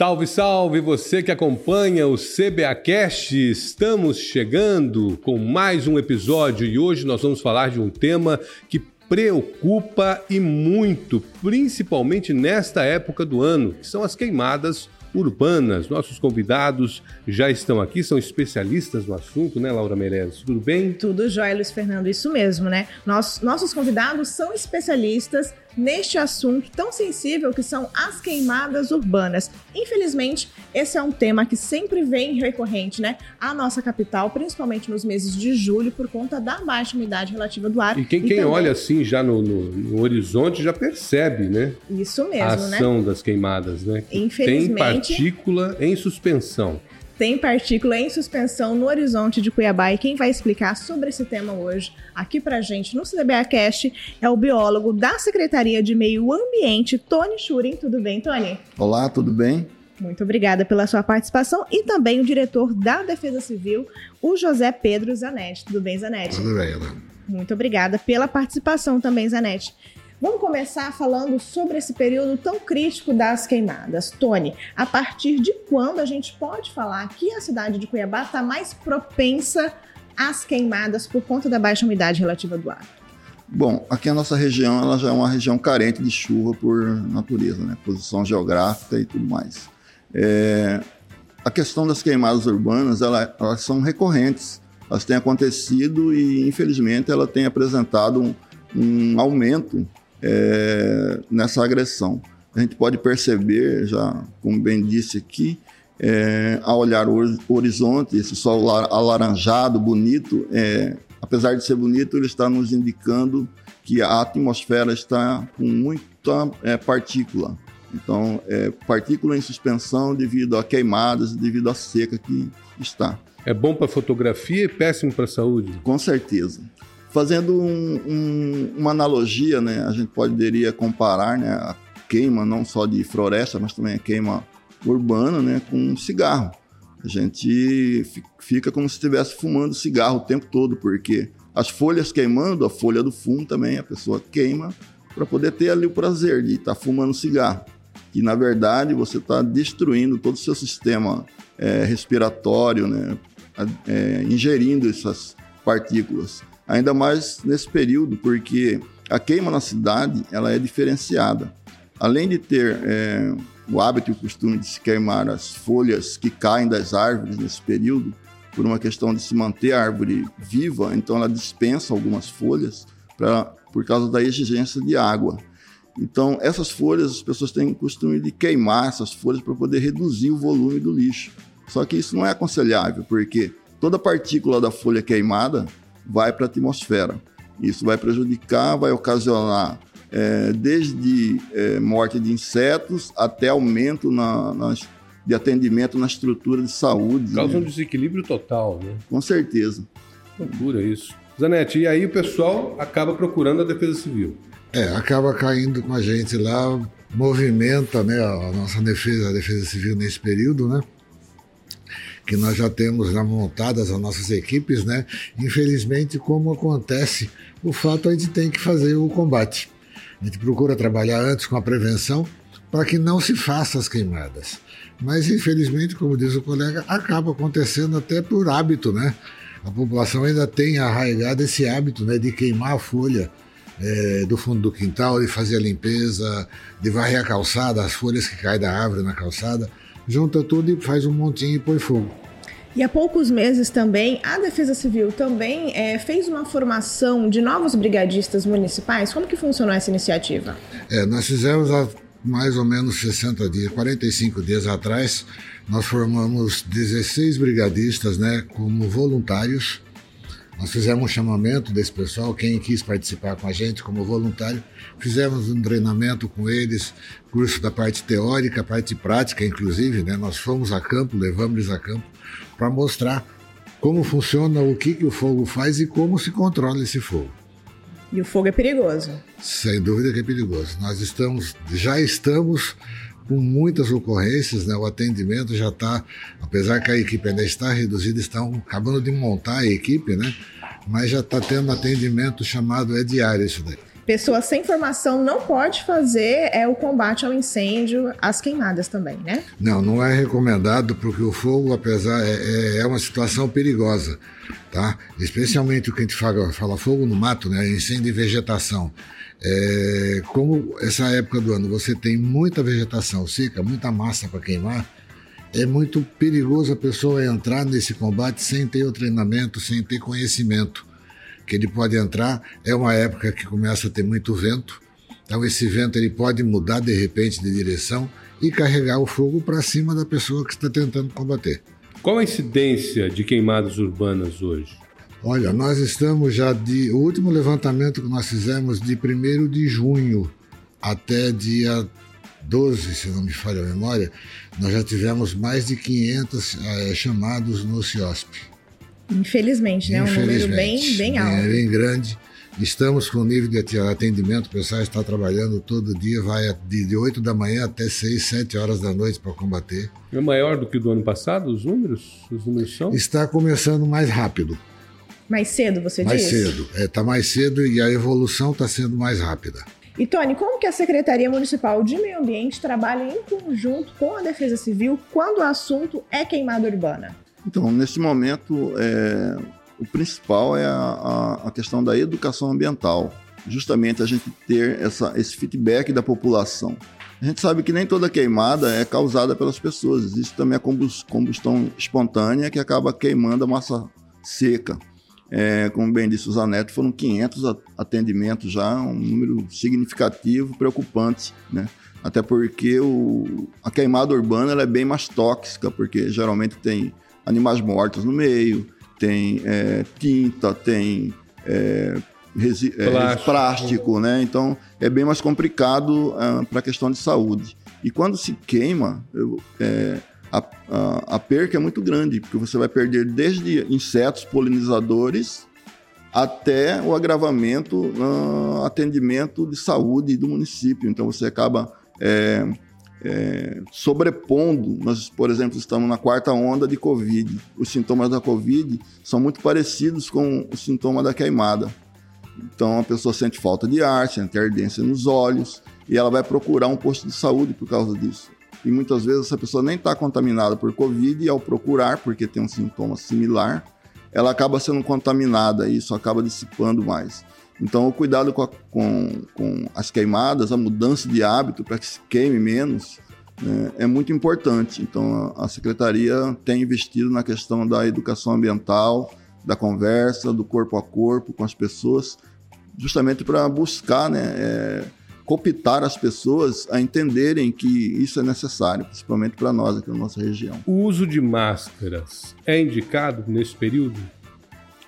Salve, salve você que acompanha o CBAcast. Estamos chegando com mais um episódio e hoje nós vamos falar de um tema que preocupa e muito, principalmente nesta época do ano, que são as queimadas urbanas. Nossos convidados já estão aqui, são especialistas no assunto, né, Laura Meirelles? Tudo bem? Tudo jóia, Luiz Fernando, isso mesmo, né? Nos, nossos convidados são especialistas neste assunto tão sensível que são as queimadas urbanas. Infelizmente, esse é um tema que sempre vem recorrente, né? A nossa capital, principalmente nos meses de julho, por conta da baixa umidade relativa do ar. E quem, e quem também... olha assim já no, no, no, horizonte já percebe, né? Isso mesmo, a né? ação né? das queimadas, né? Infelizmente. Tem partícula em suspensão tem partícula em suspensão no horizonte de Cuiabá e quem vai explicar sobre esse tema hoje aqui pra gente no CBAcast é o biólogo da Secretaria de Meio Ambiente, Tony Schuring. Tudo bem, Tony? Olá, tudo bem? Muito obrigada pela sua participação e também o diretor da Defesa Civil, o José Pedro Zanetti. Tudo bem, Zanetti? Tudo bem, Ana. Muito obrigada pela participação também, Zanetti. Vamos começar falando sobre esse período tão crítico das queimadas. Tony, a partir de quando a gente pode falar que a cidade de Cuiabá está mais propensa às queimadas por conta da baixa umidade relativa do ar? Bom, aqui a nossa região ela já é uma região carente de chuva por natureza, né? posição geográfica e tudo mais. É, a questão das queimadas urbanas ela, elas são recorrentes, elas têm acontecido e infelizmente ela tem apresentado um, um aumento é, nessa agressão. A gente pode perceber, já como bem disse aqui, é, ao olhar o horizonte, esse sol alaranjado, bonito, é, apesar de ser bonito, ele está nos indicando que a atmosfera está com muita é, partícula. Então, é, partícula em suspensão devido a queimadas, devido à seca que está. É bom para fotografia e péssimo para a saúde? Com certeza. Fazendo um, um, uma analogia, né, a gente poderia comparar né, a queima não só de floresta, mas também a queima urbana né, com um cigarro. A gente fica como se estivesse fumando cigarro o tempo todo, porque as folhas queimando, a folha do fumo também, a pessoa queima para poder ter ali o prazer de estar tá fumando cigarro. E na verdade você está destruindo todo o seu sistema é, respiratório, né, é, ingerindo essas partículas ainda mais nesse período, porque a queima na cidade ela é diferenciada. Além de ter é, o hábito e o costume de se queimar as folhas que caem das árvores nesse período, por uma questão de se manter a árvore viva, então ela dispensa algumas folhas pra, por causa da exigência de água. Então, essas folhas, as pessoas têm o costume de queimar essas folhas para poder reduzir o volume do lixo. Só que isso não é aconselhável, porque toda partícula da folha queimada vai para a atmosfera. Isso vai prejudicar, vai ocasionar é, desde é, morte de insetos até aumento na, nas, de atendimento na estrutura de saúde. Causa né? um desequilíbrio total, né? Com certeza. Loucura isso. Zanete, e aí o pessoal acaba procurando a Defesa Civil. É, acaba caindo com a gente lá, movimenta né, a nossa defesa, a Defesa Civil nesse período, né? Que nós já temos já montadas as nossas equipes, né? Infelizmente, como acontece, o fato a gente tem que fazer o combate. A gente procura trabalhar antes com a prevenção para que não se faça as queimadas. Mas infelizmente, como diz o colega, acaba acontecendo até por hábito, né? A população ainda tem arraigado esse hábito, né, de queimar a folha é, do fundo do quintal, de fazer a limpeza, de varrer a calçada, as folhas que caem da árvore na calçada junta tudo e faz um montinho e põe fogo. E há poucos meses também, a Defesa Civil também é, fez uma formação de novos brigadistas municipais. Como que funcionou essa iniciativa? É, nós fizemos há mais ou menos 60 dias, 45 dias atrás, nós formamos 16 brigadistas né, como voluntários nós fizemos um chamamento desse pessoal, quem quis participar com a gente como voluntário, fizemos um treinamento com eles, curso da parte teórica, parte prática, inclusive, né? Nós fomos a campo, levamos eles a campo para mostrar como funciona, o que, que o fogo faz e como se controla esse fogo. E o fogo é perigoso? Sem dúvida que é perigoso. Nós estamos, já estamos com muitas ocorrências, né? O atendimento já está, apesar que a equipe ainda está reduzida, estão acabando de montar a equipe, né? Mas já está tendo atendimento chamado é diário isso daí. Pessoa sem formação não pode fazer é o combate ao incêndio, às queimadas também, né? Não, não é recomendado porque o fogo, apesar é, é, é uma situação perigosa, tá? Especialmente o que a gente fala, fala fogo no mato, né? Incêndio de vegetação. É, como essa época do ano você tem muita vegetação seca, muita massa para queimar, é muito perigoso a pessoa entrar nesse combate sem ter o treinamento, sem ter conhecimento que ele pode entrar. É uma época que começa a ter muito vento, então esse vento ele pode mudar de repente de direção e carregar o fogo para cima da pessoa que está tentando combater. Qual a incidência de queimadas urbanas hoje? Olha, nós estamos já de. O último levantamento que nós fizemos de 1 de junho até dia 12, se não me falha a memória, nós já tivemos mais de 500 é, eh, chamados no CIOSP. Infelizmente, né? Um número bem, bem alto. É bem grande. Estamos com o nível de atendimento, o pessoal está trabalhando todo dia, vai de, de 8 da manhã até 6, 7 horas da noite para combater. É maior do que o do ano passado, os números? Os números são? Está começando mais rápido. Mais cedo, você mais diz? Mais cedo. Está é, tá mais cedo e a evolução está sendo mais rápida. E Tony, como que a Secretaria Municipal de Meio Ambiente trabalha em conjunto com a Defesa Civil quando o assunto é queimada urbana? Então, nesse momento, é, o principal é a, a, questão da educação ambiental. Justamente a gente ter essa, esse feedback da população. A gente sabe que nem toda queimada é causada pelas pessoas. Existe também a combustão espontânea que acaba queimando a massa seca. É, como bem disse o Zanetti, foram 500 atendimentos já, um número significativo, preocupante, né? Até porque o, a queimada urbana é bem mais tóxica, porque geralmente tem animais mortos no meio, tem é, tinta, tem é, é, plástico. plástico. né? Então é bem mais complicado uh, para a questão de saúde. E quando se queima, eu, é, a, a, a, perca é muito grande, porque você vai perder desde insetos polinizadores até o agravamento no atendimento de saúde do município. Então você acaba é, é, sobrepondo. Nós, por exemplo, estamos na quarta onda de Covid. Os sintomas da Covid são muito parecidos com o sintoma da queimada. Então a pessoa sente falta de ar, sente ardência nos olhos e ela vai procurar um posto de saúde por causa disso e muitas vezes essa pessoa nem está contaminada por Covid e ao procurar, porque tem um sintoma similar, ela acaba sendo contaminada e isso acaba dissipando mais. Então, o cuidado com, a, com, com as queimadas, a mudança de hábito para que se queime menos, né, é muito importante. Então, a, a Secretaria tem investido na questão da educação ambiental, da conversa, do corpo a corpo com as pessoas, justamente para buscar né, é, cooptar as pessoas a entenderem que isso é necessário, principalmente para nós aqui na nossa região. O uso de máscaras é indicado nesse período?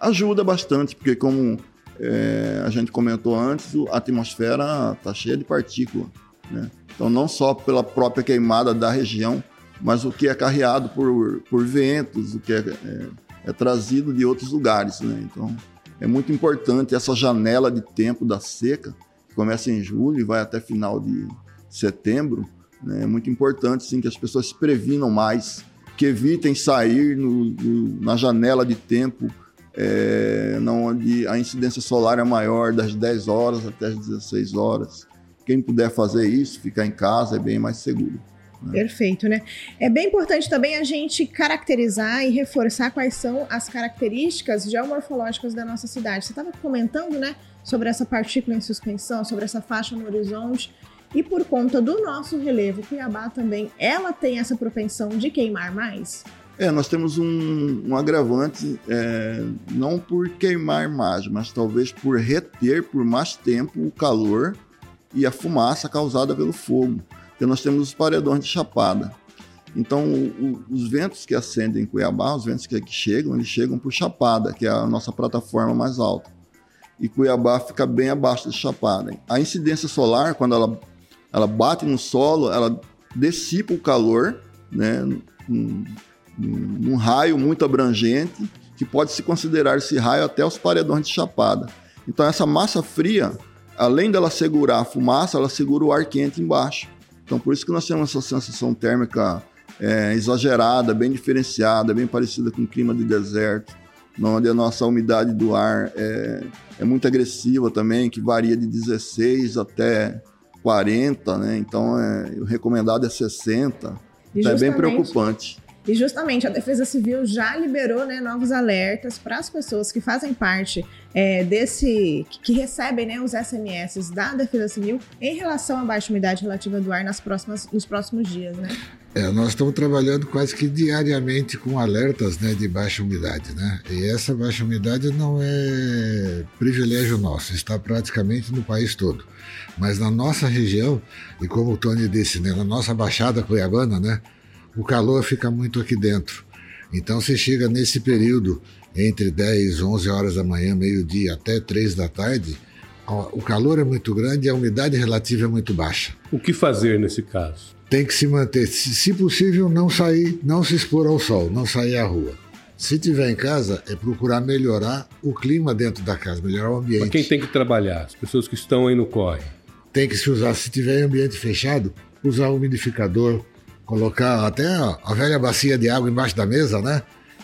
Ajuda bastante, porque como é, a gente comentou antes, a atmosfera está cheia de partícula. Né? Então, não só pela própria queimada da região, mas o que é carreado por, por ventos, o que é, é, é trazido de outros lugares. Né? Então, é muito importante essa janela de tempo da seca começa em julho e vai até final de setembro, né, é muito importante sim, que as pessoas se previnam mais, que evitem sair no, no, na janela de tempo é, onde a incidência solar é maior, das 10 horas até as 16 horas. Quem puder fazer isso, ficar em casa, é bem mais seguro. Né? Perfeito, né? É bem importante também a gente caracterizar e reforçar quais são as características geomorfológicas da nossa cidade. Você estava comentando, né, sobre essa partícula em suspensão, sobre essa faixa no horizonte. E por conta do nosso relevo, Cuiabá também, ela tem essa propensão de queimar mais? É, nós temos um, um agravante, é, não por queimar mais, mas talvez por reter por mais tempo o calor e a fumaça causada pelo fogo porque nós temos os paredões de chapada. Então, o, o, os ventos que acendem em Cuiabá, os ventos que aqui chegam, eles chegam por Chapada, que é a nossa plataforma mais alta. E Cuiabá fica bem abaixo de Chapada. A incidência solar, quando ela, ela bate no solo, ela dissipa o calor, né, num, num raio muito abrangente, que pode se considerar esse raio até os paredões de Chapada. Então, essa massa fria, além dela segurar a fumaça, ela segura o ar quente embaixo. Então, por isso que nós temos essa sensação térmica é, exagerada, bem diferenciada, bem parecida com o clima de deserto. onde a nossa umidade do ar é, é muito agressiva também, que varia de 16 até 40, né? Então, é, o recomendado é 60. Então, é bem preocupante. E justamente a Defesa Civil já liberou né, novos alertas para as pessoas que fazem parte é, desse. que recebem né, os SMS da Defesa Civil em relação à baixa umidade relativa do ar nas próximas, nos próximos dias, né? É, nós estamos trabalhando quase que diariamente com alertas né, de baixa umidade, né? E essa baixa umidade não é privilégio nosso, está praticamente no país todo. Mas na nossa região, e como o Tony disse, né, na nossa Baixada Cuiabana, né? O calor fica muito aqui dentro. Então você chega nesse período entre 10, 11 horas da manhã, meio-dia até 3 da tarde, o calor é muito grande e a umidade relativa é muito baixa. O que fazer nesse caso? Tem que se manter, se possível, não sair, não se expor ao sol, não sair à rua. Se tiver em casa, é procurar melhorar o clima dentro da casa, melhorar o ambiente. Para quem tem que trabalhar, as pessoas que estão aí no corre. Tem que se usar, se tiver em ambiente fechado, usar umidificador, colocar até a velha bacia de água embaixo da mesa, né?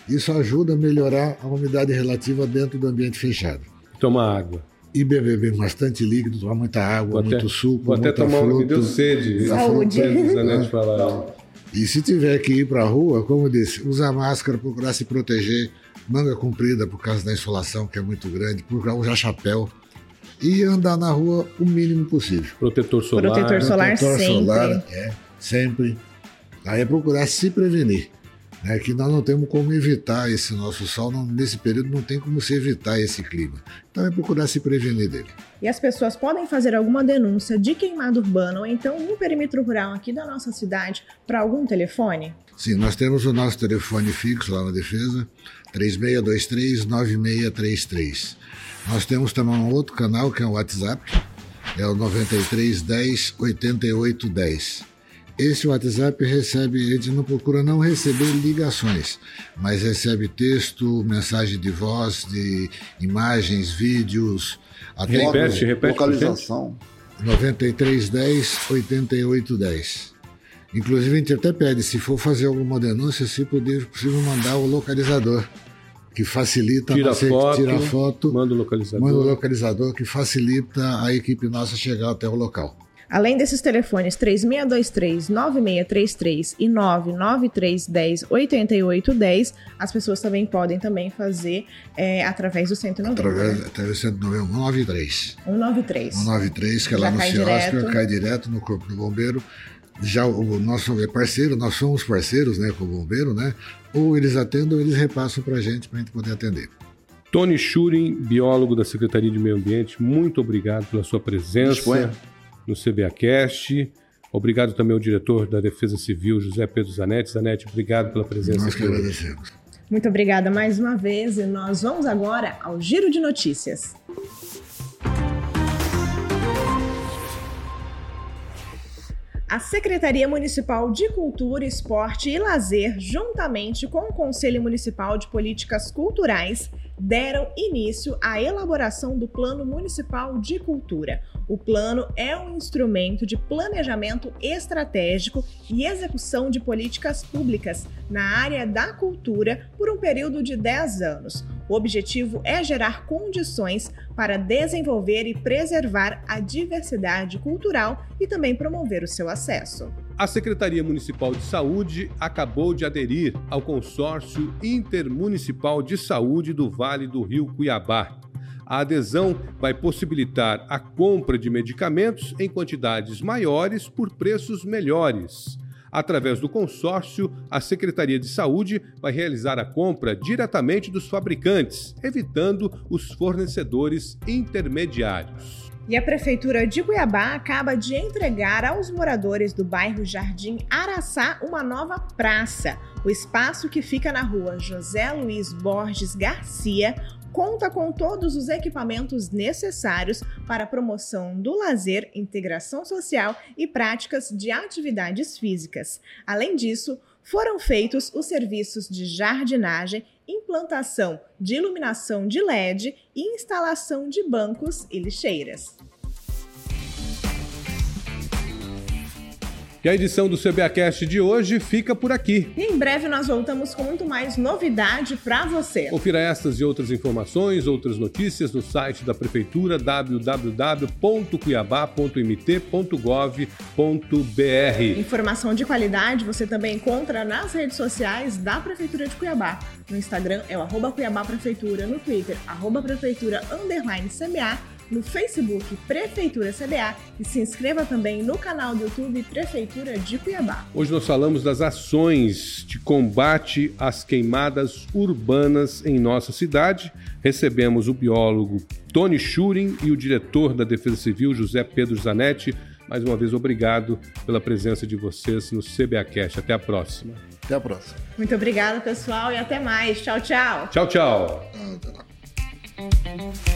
Isso ajuda a melhorar a umidade relativa dentro do ambiente fechado. Tomar água. E beber bem bastante líquido, tomar muita água, vou muito até, suco, vou até tomar fruto, me deu sede. Saúde. Né? Falar. E se tiver que ir para a rua, como eu disse, usar máscara, procurar se proteger, manga comprida por causa da insolação que é muito grande, procurar usar chapéu e andar na rua o mínimo possível. Protetor solar. Protetor solar Protetor sempre. solar, é, sempre. Aí é procurar se prevenir. Né, que nós não temos como evitar esse nosso sol, não, nesse período não tem como se evitar esse clima. Então é procurar se prevenir dele. E as pessoas podem fazer alguma denúncia de queimada urbana ou então no perímetro rural aqui da nossa cidade para algum telefone? Sim, nós temos o nosso telefone fixo lá na defesa, 3623-9633. Nós temos também um outro canal que é o WhatsApp, é o 9310 8810. Esse WhatsApp recebe, a gente não procura não receber ligações, mas recebe texto, mensagem de voz, de imagens, vídeos, até repete, repete, localização. 9310 8810. Inclusive a gente até pede, se for fazer alguma denúncia, se puder, possível mandar o localizador, que facilita tira nossa, foto, tira foto, manda o localizador. manda o localizador, que facilita a equipe nossa chegar até o local. Além desses telefones 3623-9633 e 99310-8810, as pessoas também podem também fazer é, através do 190. Através, né? através do 190, 193. 193. 193, que é lá no Ciosca, cai direto no Corpo do Bombeiro. Já o nosso é parceiro, nós somos parceiros né, com o bombeiro, né? Ou eles atendem ou eles repassam para a gente, para a gente poder atender. Tony Schuring, biólogo da Secretaria de Meio Ambiente, muito obrigado pela sua presença. Disponha no CBAcast. Obrigado também ao diretor da Defesa Civil, José Pedro Zanetti. Zanetti, obrigado pela presença Nós que agradecemos. Muito obrigada mais uma vez e nós vamos agora ao Giro de Notícias. A Secretaria Municipal de Cultura, Esporte e Lazer, juntamente com o Conselho Municipal de Políticas Culturais, deram início à elaboração do Plano Municipal de Cultura. O plano é um instrumento de planejamento estratégico e execução de políticas públicas na área da cultura por um período de 10 anos. O objetivo é gerar condições para desenvolver e preservar a diversidade cultural e também promover o seu acesso. A Secretaria Municipal de Saúde acabou de aderir ao Consórcio Intermunicipal de Saúde do Vale do Rio Cuiabá. A adesão vai possibilitar a compra de medicamentos em quantidades maiores por preços melhores. Através do consórcio, a Secretaria de Saúde vai realizar a compra diretamente dos fabricantes, evitando os fornecedores intermediários. E a Prefeitura de Cuiabá acaba de entregar aos moradores do bairro Jardim Araçá uma nova praça. O espaço que fica na rua José Luiz Borges Garcia conta com todos os equipamentos necessários para a promoção do lazer, integração social e práticas de atividades físicas. Além disso, foram feitos os serviços de jardinagem, implantação de iluminação de LED e instalação de bancos e lixeiras. E a edição do CBAcast de hoje fica por aqui. E em breve nós voltamos com muito mais novidade para você. Confira estas e outras informações, outras notícias no site da Prefeitura www.cuiabá.mt.gov.br. Informação de qualidade você também encontra nas redes sociais da Prefeitura de Cuiabá. No Instagram é o arroba Cuiabá Prefeitura, no Twitter, arroba Prefeitura underline CBA no Facebook Prefeitura CBA e se inscreva também no canal do YouTube Prefeitura de Cuiabá. Hoje nós falamos das ações de combate às queimadas urbanas em nossa cidade. Recebemos o biólogo Tony Schuring e o diretor da Defesa Civil, José Pedro Zanetti. Mais uma vez, obrigado pela presença de vocês no CBAcast. Até a próxima. Até a próxima. Muito obrigada, pessoal, e até mais. Tchau, tchau. Tchau, tchau. Ah, tá